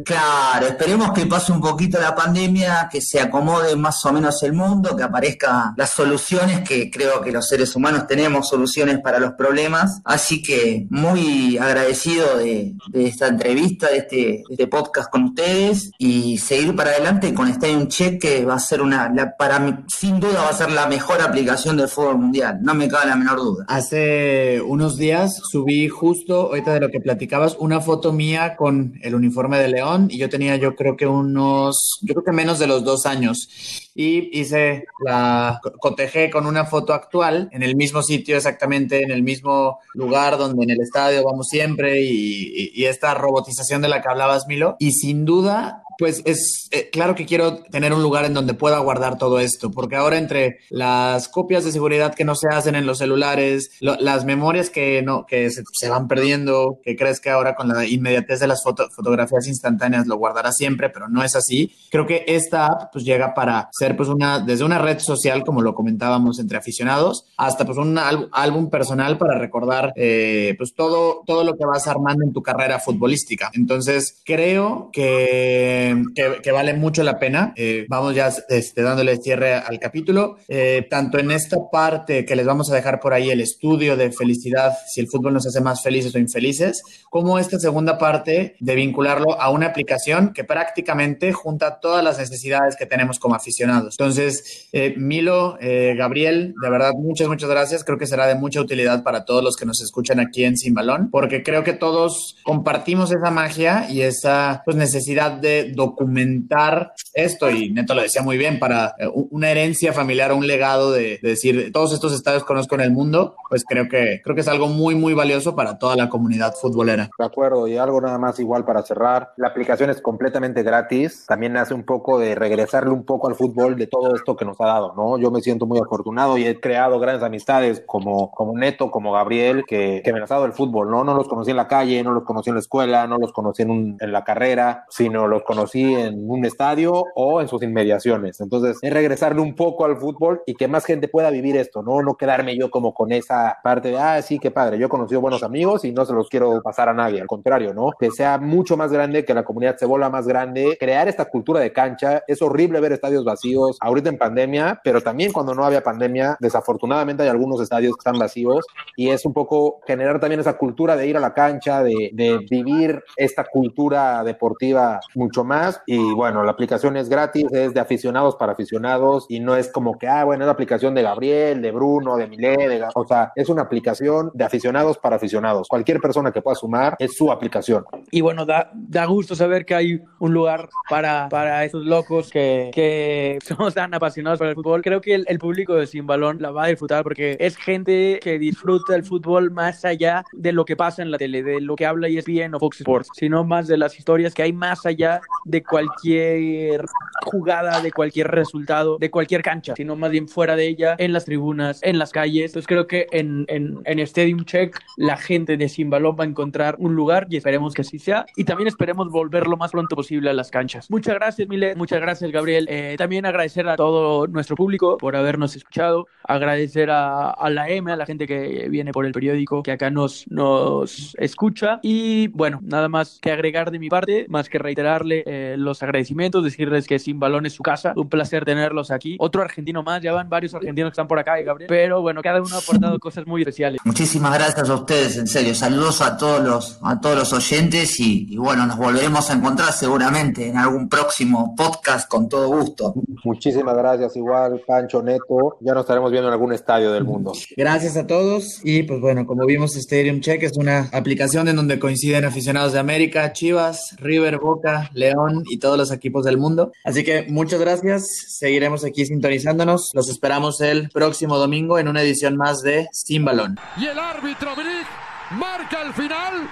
Claro, esperemos que pase un poquito la pandemia, que se acomode más o menos el mundo, que aparezcan las soluciones, que creo que los seres humanos tenemos soluciones para los problemas. Así que muy agradecido de, esta entrevista, de este, de este, podcast con ustedes y seguir para adelante con Stadium Check, que va a ser una, para mí, sin duda, va a ser la mejor aplicación del fútbol mundial, no me cabe la menor duda. Hace unos días subí justo, ahorita de lo que platicabas, una foto mía con el uniforme de León y yo tenía yo creo que unos, yo creo que menos de los dos años. Y hice la, cotejé con una foto actual en el mismo sitio exactamente, en el mismo lugar donde en el estadio vamos siempre y, y esta robotización de la que hablabas, Milo, y sin duda pues es eh, claro que quiero tener un lugar en donde pueda guardar todo esto, porque ahora entre las copias de seguridad que no se hacen en los celulares, las memorias que no que se, van perdiendo, que crees que ahora con la inmediatez de las fotografías instantáneas lo guardará siempre, pero no es así. Creo que esta app pues llega para ser pues una desde una red social como lo comentábamos entre aficionados hasta pues un álbum personal para recordar eh, pues todo todo lo que vas armando en tu carrera futbolística. Entonces creo que que, vale mucho la pena. Eh, vamos ya este, dándole cierre al capítulo. Eh, tanto en esta parte que les vamos a dejar por ahí el estudio de felicidad, si el fútbol nos hace más felices o infelices, como esta segunda parte de vincularlo a una aplicación que prácticamente junta todas las necesidades que tenemos como aficionados. Entonces, eh, Milo, Gabriel, de verdad, muchas, muchas gracias. Creo que será de mucha utilidad para todos los que nos escuchan aquí en Sin Balón, porque creo que todos compartimos esa magia y esa pues, necesidad de documentar esto y Neto lo decía muy bien, para eh, una herencia familiar un legado de, decir todos estos estadios conozco en el mundo, pues creo que, creo que es algo muy, muy valioso para toda la comunidad futbolera. De acuerdo, y algo nada más igual para cerrar, la aplicación es completamente gratis, también hace un poco de regresarle un poco al fútbol de todo esto que nos ha dado, ¿no? Yo me siento muy afortunado y he creado grandes amistades como, como Neto, como Gabriel, que, que me han dado el fútbol, ¿no? No los conocí en la calle, no los conocí en la escuela, no los conocí en, en la carrera, sino los conocí en un estadio o en sus inmediaciones. Entonces, es regresarle un poco al fútbol y que más gente pueda vivir esto, ¿no? No quedarme yo como con esa parte de, ah, sí, qué padre, yo he conocido buenos amigos y no se los quiero pasar a nadie. Al contrario, ¿no? Que sea mucho más grande, que la comunidad se vuelva más grande, crear esta cultura de cancha. Es horrible ver estadios vacíos ahorita en pandemia, pero también cuando no había pandemia, desafortunadamente hay algunos estadios que están vacíos y es un poco generar también esa cultura de ir a la cancha, de, de vivir esta cultura deportiva mucho más y bueno, la aplicación es gratis, es de aficionados para aficionados y no es como que, ah, bueno, es la aplicación de Gabriel, de Bruno, de Milé, de... O sea, es una aplicación de aficionados para aficionados. Cualquier persona que pueda sumar es su aplicación. Y bueno, da, da gusto saber que hay un lugar para, para esos locos que, que somos tan apasionados por el fútbol. Creo que el, público de Sin Balón la va a disfrutar porque es gente que disfruta el fútbol más allá de lo que pasa en la tele, de lo que habla ESPN o Fox Sports, sino más de las historias que hay más allá de cualquier jugada, de cualquier resultado, de cualquier cancha, sino más bien fuera de ella, en las tribunas, en las calles. Entonces creo que en, en, en Stadium Check la gente de Sin Balón va a encontrar un lugar y esperemos que así sea. Y también esperemos volver lo más pronto posible a las canchas. Muchas gracias, Milet. Muchas gracias, Gabriel. Eh, también agradecer a todo nuestro público por habernos escuchado. Agradecer a, a, la M, a la gente que viene por el periódico, que acá nos, nos escucha. Y bueno, nada más que agregar de mi parte, más que reiterarle. Eh, eh, los agradecimientos, decirles que Sin Balón es su casa, un placer tenerlos aquí. Otro argentino más, ya van varios argentinos que están por acá, Gabriel, pero bueno, cada uno ha aportado cosas muy especiales. Muchísimas gracias a ustedes, en serio. Saludos a todos los, a todos los oyentes y, y bueno, nos volveremos a encontrar seguramente en algún próximo podcast con todo gusto. Muchísimas gracias, igual, Pancho Neto. Ya nos estaremos viendo en algún estadio del mundo. Gracias a todos. Y pues bueno, como vimos, Stadium Check es una aplicación en donde coinciden aficionados de América, Chivas, River, Boca, León y todos los equipos del mundo. Así que muchas gracias. Seguiremos aquí sintonizándonos. Los esperamos el próximo domingo en una edición más de Sin Balón. Y el árbitro Brick marca al final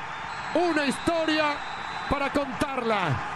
una historia para contarla.